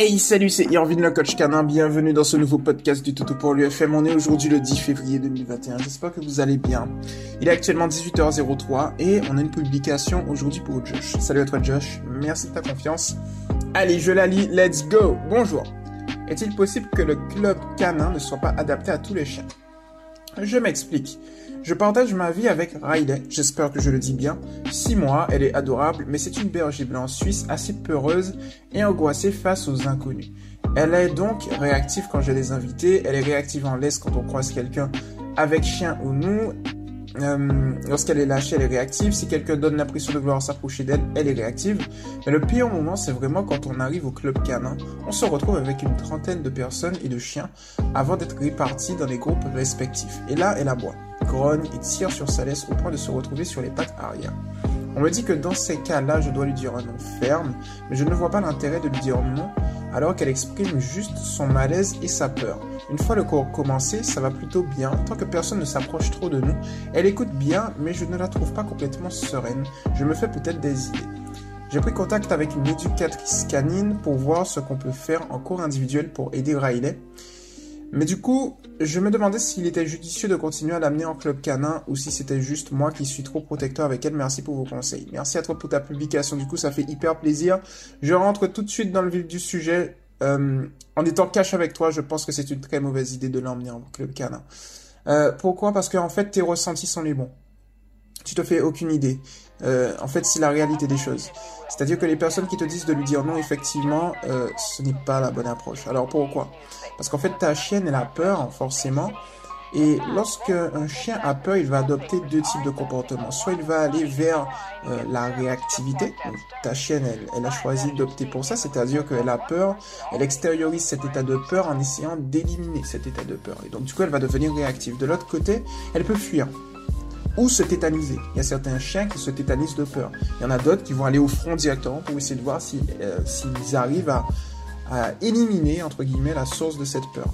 Hey salut c'est Irvine le coach canin, bienvenue dans ce nouveau podcast du Toto pour l'UFM. On est aujourd'hui le 10 février 2021, j'espère que vous allez bien. Il est actuellement 18h03 et on a une publication aujourd'hui pour Josh. Salut à toi Josh, merci de ta confiance. Allez je la lis, let's go Bonjour Est-il possible que le club canin ne soit pas adapté à tous les chiens Je m'explique. Je partage ma vie avec Riley, j'espère que je le dis bien. Six mois, elle est adorable, mais c'est une berger blanc suisse assez peureuse et angoissée face aux inconnus. Elle est donc réactive quand j'ai des invités, elle est réactive en laisse quand on croise quelqu'un avec chien ou nous. Euh, lorsqu'elle est lâchée, elle est réactive. Si quelqu'un donne l'impression de vouloir s'approcher d'elle, elle est réactive. Mais le pire moment, c'est vraiment quand on arrive au club canin. On se retrouve avec une trentaine de personnes et de chiens avant d'être répartis dans des groupes respectifs. Et là, elle aboie grogne et tire sur sa laisse au point de se retrouver sur les pattes arrière. On me dit que dans ces cas-là, je dois lui dire un nom ferme, mais je ne vois pas l'intérêt de lui dire non alors qu'elle exprime juste son malaise et sa peur. Une fois le cours commencé, ça va plutôt bien, tant que personne ne s'approche trop de nous. Elle écoute bien, mais je ne la trouve pas complètement sereine. Je me fais peut-être des idées. J'ai pris contact avec une éducatrice canine pour voir ce qu'on peut faire en cours individuel pour aider Riley. Mais du coup, je me demandais s'il était judicieux de continuer à l'amener en club canin ou si c'était juste moi qui suis trop protecteur avec elle. Merci pour vos conseils. Merci à toi pour ta publication. Du coup, ça fait hyper plaisir. Je rentre tout de suite dans le vif du sujet. Euh, en étant cash avec toi, je pense que c'est une très mauvaise idée de l'emmener en club canin. Euh, pourquoi? Parce qu'en fait, tes ressentis sont les bons. Tu te fais aucune idée. Euh, en fait, c'est la réalité des choses. C'est-à-dire que les personnes qui te disent de lui dire non, effectivement, euh, ce n'est pas la bonne approche. Alors pourquoi? Parce qu'en fait, ta chienne, elle a peur, forcément. Et lorsque un chien a peur, il va adopter deux types de comportements. Soit il va aller vers euh, la réactivité. ta chienne, elle, elle a choisi d'opter pour ça, c'est-à-dire qu'elle a peur, elle extériorise cet état de peur en essayant d'éliminer cet état de peur. Et donc du coup, elle va devenir réactive. De l'autre côté, elle peut fuir ou se tétaniser. Il y a certains chiens qui se tétanisent de peur. Il y en a d'autres qui vont aller au front directement pour essayer de voir euh, s'ils arrivent à, éliminer, entre guillemets, la source de cette peur.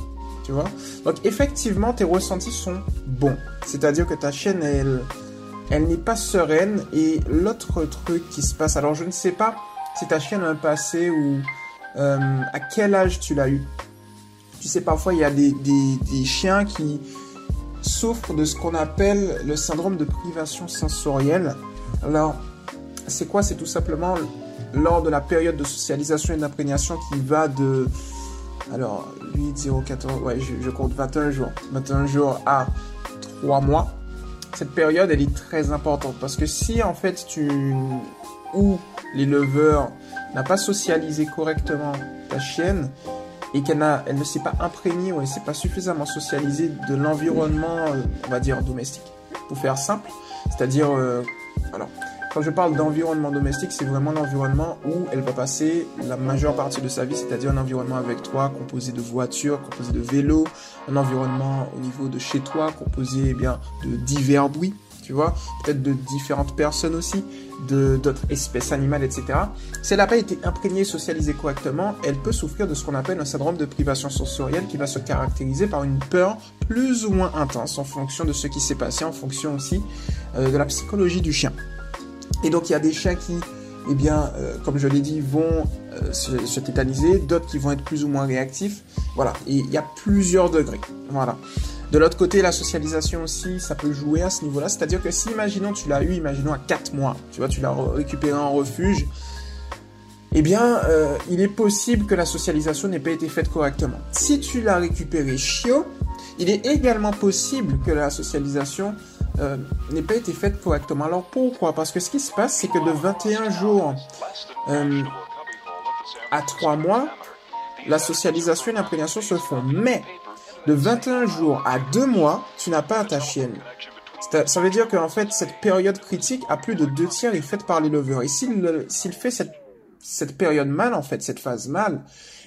Tu vois? Donc effectivement, tes ressentis sont bons. C'est-à-dire que ta chienne, elle, elle n'est pas sereine. Et l'autre truc qui se passe, alors je ne sais pas si ta chienne a un passé ou euh, à quel âge tu l'as eu. Tu sais, parfois, il y a des chiens qui, souffre de ce qu'on appelle le syndrome de privation sensorielle. Alors, c'est quoi? C'est tout simplement lors de la période de socialisation et d'imprégnation qui va de... Alors, 8, 0, 14... Ouais, je, compte 21 jours. 21 jours à 3 mois. Cette période, elle est très importante parce que si en fait tu... ou les leveurs n'a pas socialisé correctement ta chienne, et qu'elle elle ne s'est pas imprégnée ou elle ne s'est pas suffisamment socialisée de l'environnement, euh, on va dire, domestique. Pour faire simple, c'est-à-dire, euh, alors, quand je parle d'environnement domestique, c'est vraiment l'environnement où elle va passer la majeure partie de sa vie, c'est-à-dire un environnement avec toi composé de voitures, composé de vélos, un environnement au niveau de chez toi composé eh bien de divers bruits, tu vois, peut-être de différentes personnes aussi, de d'autres espèces animales, etc. Si elle n'a pas été imprégnée, socialisée correctement, elle peut souffrir de ce qu'on appelle un syndrome de privation sensorielle qui va se caractériser par une peur plus ou moins intense en fonction de ce qui s'est passé, en fonction aussi euh, de la psychologie du chien. Et donc il y a des chiens qui, eh bien, euh, comme je l'ai dit, vont euh, se, se, tétaniser, d'autres qui vont être plus ou moins réactifs. Voilà, et il y a plusieurs degrés. Voilà. De l'autre côté, la socialisation aussi, ça peut jouer à ce niveau-là. C'est-à-dire que si, imaginons, tu l'as eu, imaginons à 4 mois, tu vois, tu l'as récupéré en refuge, eh bien, euh, il est possible que la socialisation n'ait pas été faite correctement. Si tu l'as récupéré chiot, il est également possible que la socialisation euh, n'ait pas été faite correctement. Alors pourquoi? Parce que ce qui se passe, c'est que de 21 jours euh, à 3 mois, la socialisation et l'imprégnation se font. Mais de 21 jours à 2 mois, tu n'as pas ta chienne. Ça veut dire qu'en fait, cette période critique, à plus de deux tiers, est faite par les lovers. Et s'il fait cette, cette période mal, en fait, cette phase mal,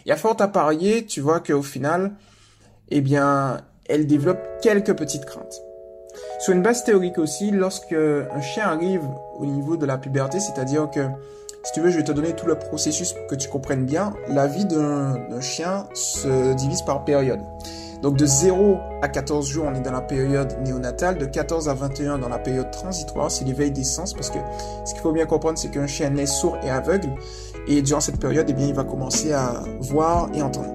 il y a fort à parier, tu vois, qu'au final, eh bien, elle développe quelques petites craintes. Sur une base théorique aussi, lorsque un chien arrive au niveau de la puberté, c'est-à-dire que, si tu veux, je vais te donner tout le processus pour que tu comprennes bien, la vie d'un chien se divise par période. Donc de 0 à 14 jours, on est dans la période néonatale, de 14 à 21 dans la période transitoire, c'est l'éveil des sens, parce que ce qu'il faut bien comprendre, c'est qu'un chien naît sourd et aveugle, et durant cette période, eh il va commencer à voir et entendre.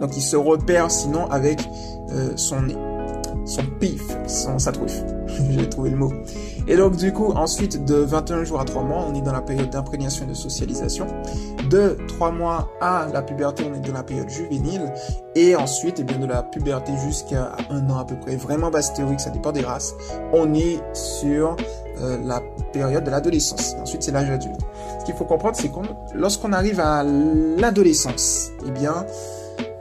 Donc il se repère sinon avec euh, son nez, son pif, son, sa truffe. J'ai trouvé le mot. Et donc du coup, ensuite de 21 jours à 3 mois, on est dans la période d'imprégnation et de socialisation. De 3 mois à la puberté, on est dans la période juvénile. Et ensuite, et eh bien, de la puberté jusqu'à un an à peu près, vraiment basse théorique, ça dépend des races, on est sur euh, la période de l'adolescence. Ensuite, c'est l'âge adulte. Ce qu'il faut comprendre, c'est qu'on, lorsqu'on arrive à l'adolescence, eh bien,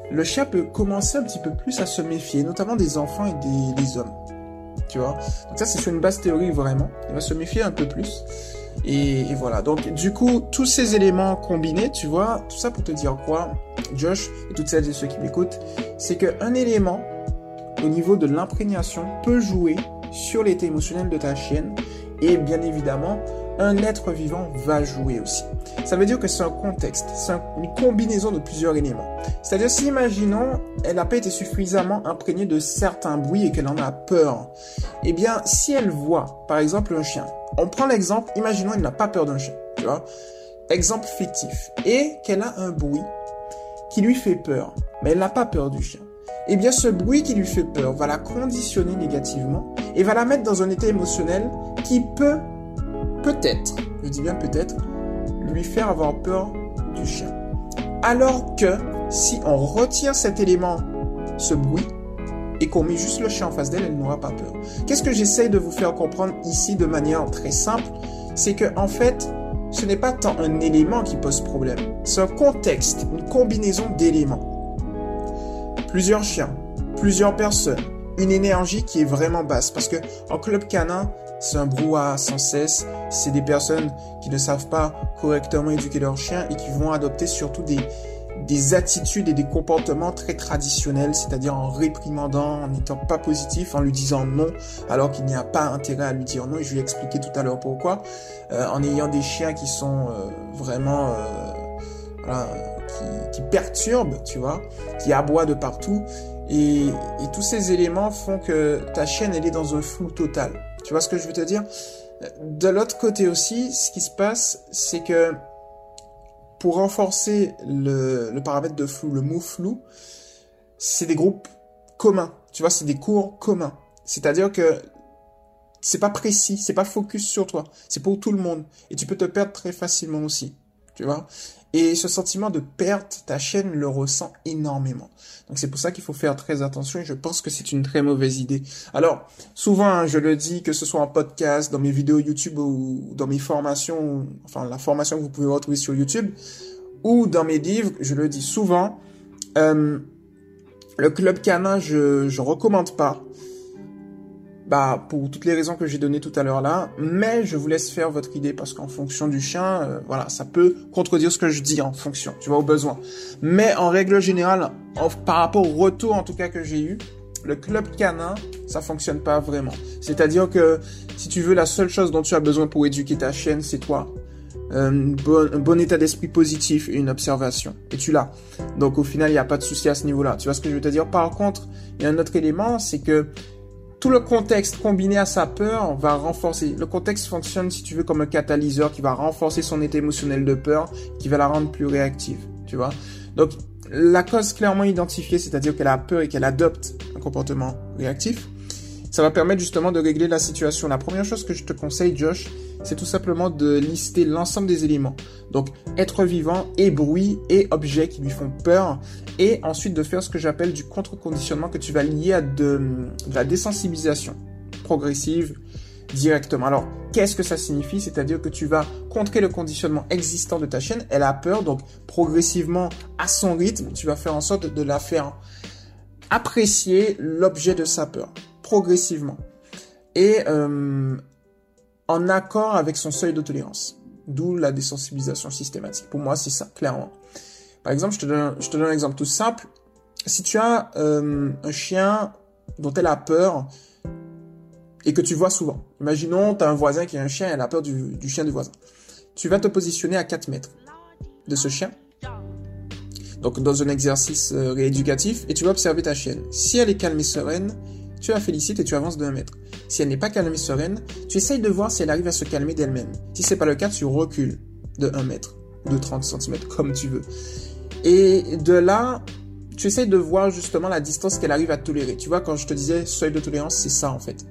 le chien peut commencer un petit peu plus à se méfier, notamment des enfants et des hommes Donc ça, c'est sur une base théorique vraiment. Il va se méfier un peu plus. Et, voilà. Donc, du coup, tous ces éléments combinés, tu vois, tout ça pour te dire quoi, Josh, et toutes celles et ceux qui m'écoutent, c'est qu'un élément au niveau de l'imprégnation peut jouer sur l'état émotionnel de ta chienne. Et bien évidemment, un être vivant va jouer aussi. Ça veut dire que c'est un contexte, c'est une combinaison de plusieurs éléments. C'est-à-dire si imaginons, elle n'a pas été suffisamment imprégnée de certains bruits et qu'elle en a peur, eh bien si elle voit par exemple un chien, on prend l'exemple, imaginons elle n'a pas peur d'un chien, tu vois, exemple fictif, et qu'elle a un bruit qui lui fait peur, mais elle n'a pas peur du chien. Eh bien, ce bruit qui lui fait peur va la conditionner négativement et va la mettre dans un état émotionnel qui peut peut-être, je dis bien peut-être, lui faire avoir peur du chien. Alors que si on retire cet élément, ce bruit, et qu'on met juste le chien en face d'elle, elle, n'aura pas peur. Qu'est-ce que j'essaye de vous faire comprendre ici de manière très simple C'est que en fait, ce n'est pas tant un élément qui pose problème, c'est un contexte, une combinaison d'éléments. Plusieurs chiens, plusieurs personnes, une énergie qui est vraiment basse. Parce que en club canin, c'est un brouhaha sans cesse. C'est des personnes qui ne savent pas correctement éduquer leurs chiens et qui vont adopter surtout des, des attitudes et des comportements très traditionnels, c'est-à-dire en réprimandant, en n'étant pas positif, en lui disant non, alors qu'il n'y a pas intérêt à lui dire non. Et je vais expliquer tout à l'heure pourquoi. Euh, en ayant des chiens qui sont euh, vraiment euh, voilà, qui, qui perturbent, tu vois, qui aboient de partout. Et, tous ces éléments font que ta chienne, elle est dans un flou total. Tu vois ce que je veux te dire? De l'autre côté aussi, ce qui se passe, c'est que pour renforcer le, le, paramètre de flou, le mot flou, c'est des groupes communs. Tu vois, c'est des cours communs. C'est-à-dire que c'est pas précis, c'est pas focus sur toi. C'est pour tout le monde. Et tu peux te perdre très facilement aussi. Tu vois? Et ce sentiment de perte, ta chaîne le ressent énormément. Donc c'est pour ça qu'il faut faire très attention et je pense que c'est une très mauvaise idée. Alors, souvent, hein, je le dis, que ce soit en podcast, dans mes vidéos YouTube ou dans mes formations, enfin la formation que vous pouvez retrouver sur YouTube, ou dans mes livres, je le dis souvent, euh, le club canin, je je recommande pas bah, pour toutes les raisons que j'ai données tout à l'heure là, mais je vous laisse faire votre idée parce qu'en fonction du chien, euh, voilà, ça peut contredire ce que je dis en fonction, tu vois, au besoin. Mais en règle générale, par rapport au retour en tout cas que j'ai eu, le club canin, ça fonctionne pas vraiment. C'est-à-dire que si tu veux, la seule chose dont tu as besoin pour éduquer ta chienne, c'est toi. Euh, un bon état d'esprit positif et une observation. Et tu l'as. Donc au final, il n'y a pas de souci à ce niveau-là. Tu vois ce que je veux te dire? Par contre, il y a un autre élément, c'est que tout le contexte combiné à sa peur va renforcer. Le contexte fonctionne, si tu veux, comme un catalyseur qui va renforcer son état émotionnel de peur, qui va la rendre plus réactive. Tu vois Donc, la cause clairement identifiée, c'est-à-dire qu'elle a peur et qu'elle adopte un comportement réactif, ça va permettre justement de régler la situation. La première chose que je te conseille, Josh, c'est tout simplement de lister l'ensemble des éléments. Donc, être vivant et bruit et objets qui lui font peur. Et ensuite de faire ce que j'appelle du contre-conditionnement que tu vas lier à de, la désensibilisation progressive directement. Alors, qu'est-ce que ça signifie? C'est-à-dire que tu vas contrer le conditionnement existant de ta chaîne. Elle a peur, donc progressivement, à son rythme, tu vas faire en sorte de la faire apprécier l'objet de sa peur progressivement et euh, en accord avec son seuil de tolérance. D'où la désensibilisation systématique. Pour moi, c'est ça, clairement. Par exemple, je te donne, je te donne un exemple tout simple. Si tu as euh, un chien dont elle a peur et que tu vois souvent. Imaginons, tu as un voisin qui a un chien et elle a peur du, du chien du voisin. Tu vas te positionner à 4 mètres de ce chien. donc dans un exercice euh, rééducatif, et tu vas observer ta chienne. Si elle est calme et sereine, tu la félicites et tu avances d'un mètre. Si elle n'est pas calme et sereine, tu essayes de voir si elle arrive à se calmer d'elle-même. Si c'est pas le cas, tu recules de 1 mètre, de 30 cm, comme tu veux. Et de là, tu essayes de voir justement la distance qu'elle arrive à tolérer. Tu vois, quand je te disais seuil de tolérance, c'est ça en fait.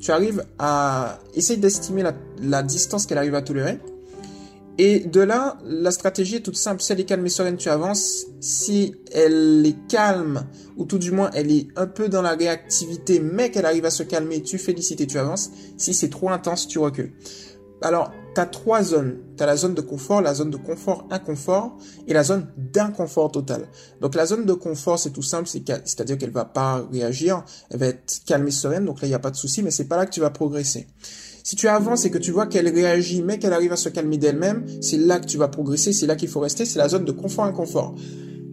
Tu arrives à essayer d'estimer la distance qu'elle arrive à tolérer et de là, la stratégie est toute simple. Si elle est calme et sereine, tu avances. Si elle est calme, ou tout du moins elle est un peu dans la réactivité, mais qu'elle arrive à se calmer, tu félicites et tu avances. Si c'est trop intense, tu recules. Alors, tu as trois zones. Tu as la zone de confort, la zone de confort-inconfort et la zone d'inconfort total. Donc la zone de confort, c'est tout simple, c'est-à-dire qu'elle va pas réagir, elle va être calme et sereine, donc là, il n'y a pas de souci, mais c'est pas là que tu vas progresser. Si tu avances et que tu vois qu'elle réagit, mais qu'elle arrive à se calmer d'elle-même, c'est là que tu vas progresser, c'est là qu'il faut rester, c'est la zone de confort-inconfort.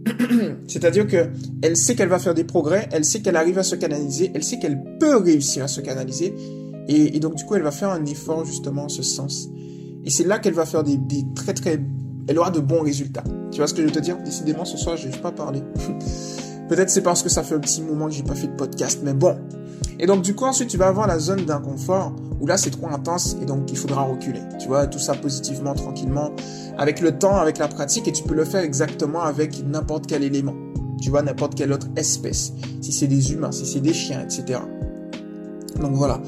C'est-à-dire que elle sait qu'elle va faire des progrès, elle sait qu'elle arrive à se canaliser, elle sait qu'elle peut réussir à se canaliser, et, donc du coup elle va faire un effort justement en ce sens. Et c'est là qu'elle va faire des, très très, elle aura de bons résultats. Tu vois ce que je veux te dire? Décidément ce soir je n'ai pas parlé. Peut-être c'est parce que ça fait un petit moment que j'ai pas fait de podcast, mais bon. Et donc du coup ensuite tu vas avoir la zone d'inconfort où là c'est trop intense et donc il faudra reculer. Tu vois, tout ça positivement, tranquillement, avec le temps, avec la pratique et tu peux le faire exactement avec n'importe quel élément. Tu vois, n'importe quelle autre espèce. Si c'est des humains, si c'est des chiens, etc. Donc voilà.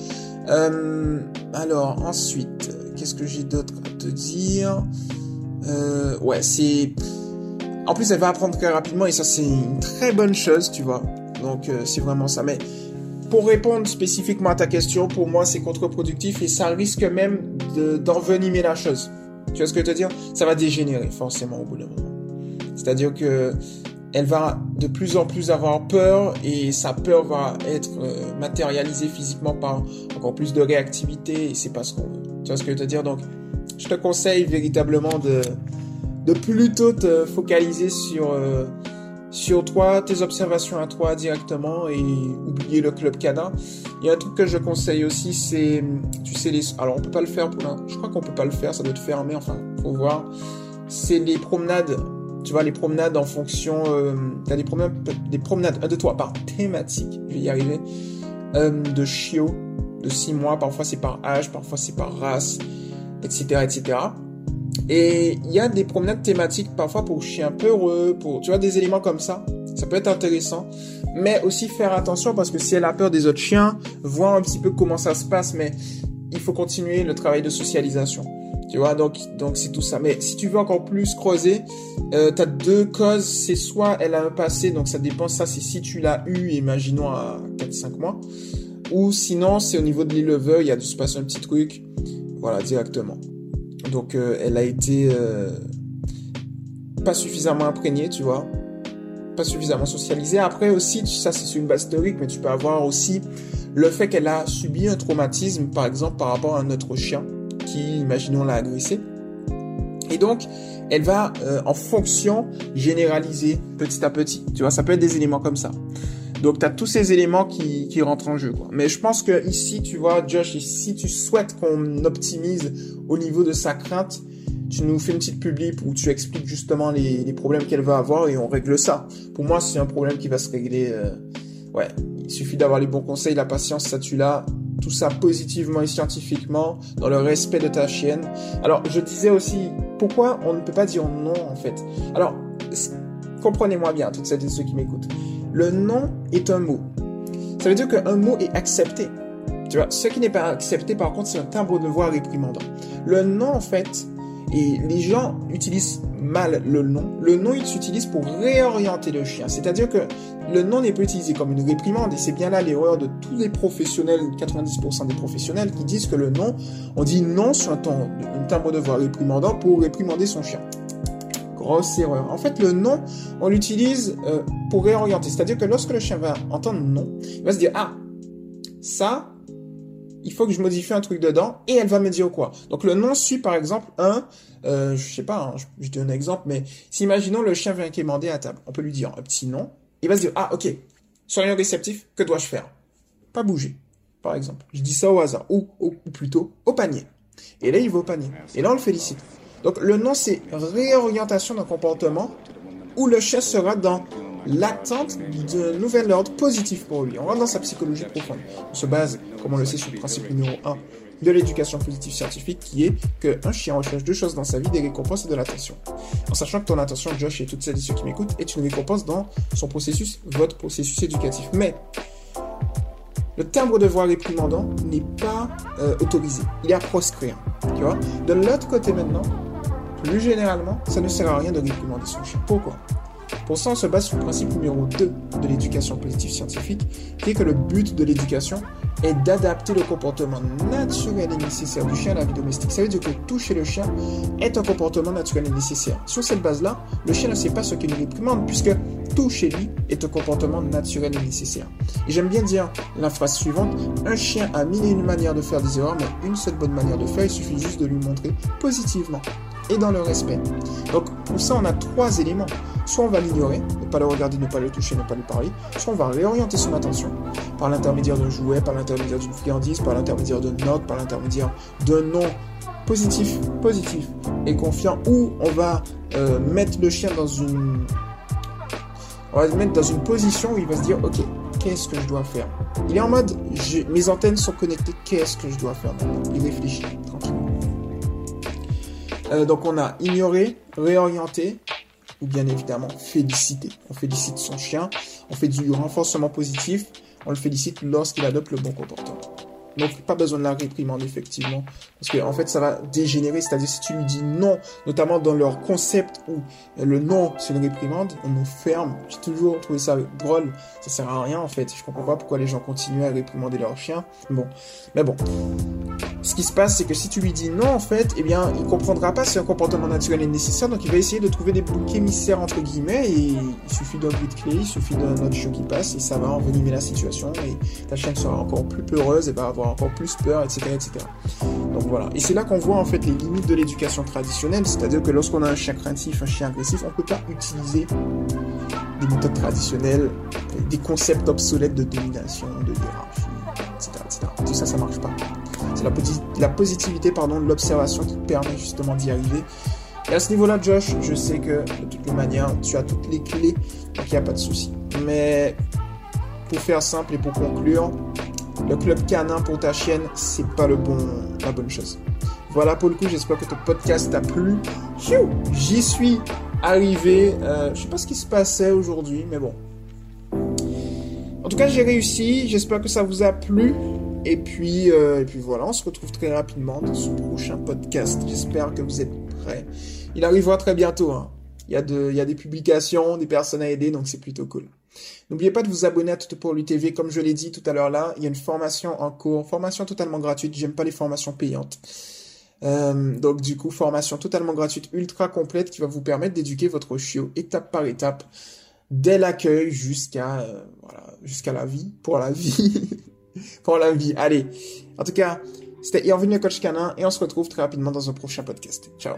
Euh, alors ensuite, qu'est-ce que j'ai d'autre à te dire? Euh, Ouais, c'est... En plus, elle va apprendre très rapidement et ça c'est une très bonne chose, tu vois. Donc euh, c'est vraiment ça. Mais pour répondre spécifiquement à ta question, pour moi, c'est contre-productif et ça risque même d'envenimer la chose. Tu vois ce que je veux te dire? Ça va dégénérer forcément au bout d'un moment. C'est-à-dire que elle va de plus en plus avoir peur et sa peur va être euh, matérialisée physiquement par encore plus de réactivité et c'est pas ce qu'on veut. Tu vois ce que je veux te dire? Donc, je te conseille véritablement de plutôt te focaliser sur euh, sur toi, tes observations à toi directement et oublier le club canin. Il y a un truc que je conseille aussi, c'est, tu sais, les, alors on peut pas le faire pour je crois qu'on peut pas le faire, ça doit être fermé, enfin, faut voir. C'est les promenades, tu vois, les promenades en fonction, euh, t'as des promenades, des promenades, un de toi, par thématique, je vais y arriver, euh, de chiots, de six mois, parfois c'est par âge, parfois c'est par race, etc., etc. Et il y a des promenades thématiques parfois pour chiens peureux, pour tu vois des éléments comme ça. Ça peut être intéressant, mais aussi faire attention parce que si elle a peur des autres chiens, voir un petit peu comment ça se passe, mais il faut continuer le travail de socialisation. Tu vois, donc donc c'est tout ça. Mais si tu veux encore plus creuser, euh, tu as deux causes. C'est soit elle a un passé, donc ça dépend. Ça, c'est si tu l'as eu, imaginons à 4-5 mois. Ou sinon, c'est au niveau de l'éleveur, il y a dû se passer un petit truc. Voilà, directement. Donc euh, elle a été euh, pas suffisamment imprégnée, tu vois, pas suffisamment socialisée. Après aussi, ça c'est une base théorique, mais tu peux avoir aussi le fait qu'elle a subi un traumatisme, par exemple par rapport à un autre chien qui, imaginons, l'a agressé. Et donc, elle va euh, en fonction généraliser petit à petit. Tu vois, ça peut être des éléments comme ça. Donc, tu as tous ces éléments qui, qui rentrent en jeu. Quoi. Mais je pense que ici, tu vois, Josh, si tu souhaites qu'on optimise au niveau de sa crainte, tu nous fais une petite publi où tu expliques justement les, les problèmes qu'elle va avoir et on règle ça. Pour moi, c'est un problème qui va se régler. Euh, ouais, il suffit d'avoir les bons conseils, la patience, ça tu l'as. Tout ça positivement et scientifiquement, dans le respect de ta chienne. Alors, je disais aussi, pourquoi on ne peut pas dire non en fait? Alors, comprenez-moi bien, toutes celles et ceux qui m'écoutent. Le non est un mot. Ça veut dire qu'un mot est accepté. Tu ce qui n'est pas accepté, par contre, c'est un timbre de voix réprimandant. Le non, en fait, et les gens utilisent mal le non. Le non, il s'utilise pour réorienter le chien. C'est-à-dire que le non n'est pas utilisé comme une réprimande, et c'est bien là l'erreur de tous les professionnels, 90% des professionnels, qui disent que le non, on dit non sur un, un timbre de voix réprimandant pour réprimander son chien grosse erreur. En fait, le non, on l'utilise euh, pour réorienter. C'est-à-dire que lorsque le chien va entendre non, il va se dire, ah, ça, il faut que je modifie un truc dedans, et elle va me dire quoi. Donc le non suit, par exemple, un, euh, je sais pas, hein, je, donne un exemple, mais si imaginons le chien vient quémander à table, on peut lui dire un petit non, il va se dire, ah, ok, soyons réceptifs, que dois-je faire? Pas bouger, par exemple. Je dis ça au hasard, ou, ou plutôt au panier. Et là, il va au panier. Et là, on le félicite. Donc le non, c'est réorientation d'un comportement où le chien sera dans l'attente d'un nouvel ordre positif pour lui. On rentre dans sa psychologie profonde. On se base, comme on le sait, sur le principe numéro 1 de l'éducation positive scientifique qui est qu'un chien recherche deux choses dans sa vie, des récompenses et de l'attention. En sachant que ton attention, Josh et toutes celles et ceux qui m'écoutent, est une récompense dans son processus, votre processus éducatif. Mais le timbre de voix réprimandant n'est pas euh, autorisé. Il est à proscrire. Tu vois De l'autre côté maintenant, plus généralement, ça ne sert à rien de réprimander son chien. Pourquoi? Pour ça, on se base sur le principe numéro 2 de l'éducation positive scientifique, qui est que le but de l'éducation est d'adapter le comportement naturel et nécessaire du chien à la vie domestique. Ça veut dire que toucher le chien est un comportement naturel et nécessaire. Sur cette base-là, le chien ne sait pas ce une réprimande, puisque tout chez lui est un comportement naturel et nécessaire. Et j'aime bien dire la phrase suivante, un chien a mille et une manières de faire des erreurs, mais une seule bonne manière de faire, il suffit juste de lui montrer positivement et dans le respect. Donc pour ça, on a trois éléments. Soit on va l'ignorer, ne pas le regarder, ne pas le toucher, ne pas lui parler, soit on va réorienter son attention par l'intermédiaire d'un jouet, par l'intermédiaire d'une friandise, par l'intermédiaire de notes, par l'intermédiaire d'un nom positif, positif et confiant, ou on va euh, mettre le chien dans une... On va le mettre dans une position où il va se dire, ok, qu'est-ce que je dois faire? Il est en mode, mes antennes sont connectées, qu'est-ce que je dois faire Il réfléchit tranquillement. Euh, donc on a ignoré, réorienté, ou bien évidemment féliciter. On félicite son chien, on fait du renforcement positif, on le félicite lorsqu'il adopte le bon comportement. Donc, pas besoin de la réprimande, effectivement. Parce que, en fait, ça va dégénérer. C'est-à-dire, si tu lui dis non, notamment dans leur concept où le non, c'est une réprimande, on nous ferme. J'ai toujours trouvé ça drôle. Ça sert à rien, en fait. Je comprends pas pourquoi les gens continuent à réprimander leur chien. Bon. Mais bon. Ce qui se passe, c'est que si tu lui dis non, en fait, eh bien, il comprendra pas si un comportement naturel est nécessaire. Donc, il va essayer de trouver des boucs émissaires, entre guillemets. Et il suffit d'un bruit de clé, il suffit d'un autre chiot qui passe et ça va envenimer la situation. Et ta chienne sera encore plus peureuse et va avoir encore plus peur, etc., etc. Donc voilà. Et c'est là qu'on voit en fait les limites de l'éducation traditionnelle, c'est-à-dire que lorsqu'on a un chien craintif, un chien agressif, on peut pas utiliser des méthodes traditionnelles, des concepts obsolètes de domination, de hiérarchie, etc., etc. Tout ça, ça marche pas. C'est la, positivité pardon, de l'observation qui permet justement d'y arriver. Et à ce niveau-là, Josh, je sais que de toutes les manières, tu as toutes les clés, donc il n'y a pas de souci. Mais pour faire simple et pour conclure, le club canin pour ta chienne, c'est pas la bonne chose. Voilà pour le coup, j'espère que ton podcast t'a plu. J'y suis arrivé. Euh, je sais pas ce qui se passait aujourd'hui, mais bon. En tout cas, j'ai réussi. J'espère que ça vous a plu. Et puis, euh, et puis voilà, on se retrouve très rapidement dans ce prochain podcast. J'espère que vous êtes prêts. Il arrivera très bientôt. Hein. Il, y a de, il y a des publications, des personnes à aider, donc c'est plutôt cool. N'oubliez pas de vous abonner à Tout pour l'UTV. Comme je l'ai dit tout à l'heure là, il y a une formation en cours, formation totalement gratuite. J'aime pas les formations payantes. Euh, donc du coup, formation totalement gratuite, ultra complète, qui va vous permettre d'éduquer votre chiot étape par étape, dès l'accueil jusqu'à euh, voilà, jusqu'à la vie, pour la vie, pour la vie. Allez, en tout cas, c'était Irvine le coach canin et on se retrouve très rapidement dans un prochain podcast. Ciao.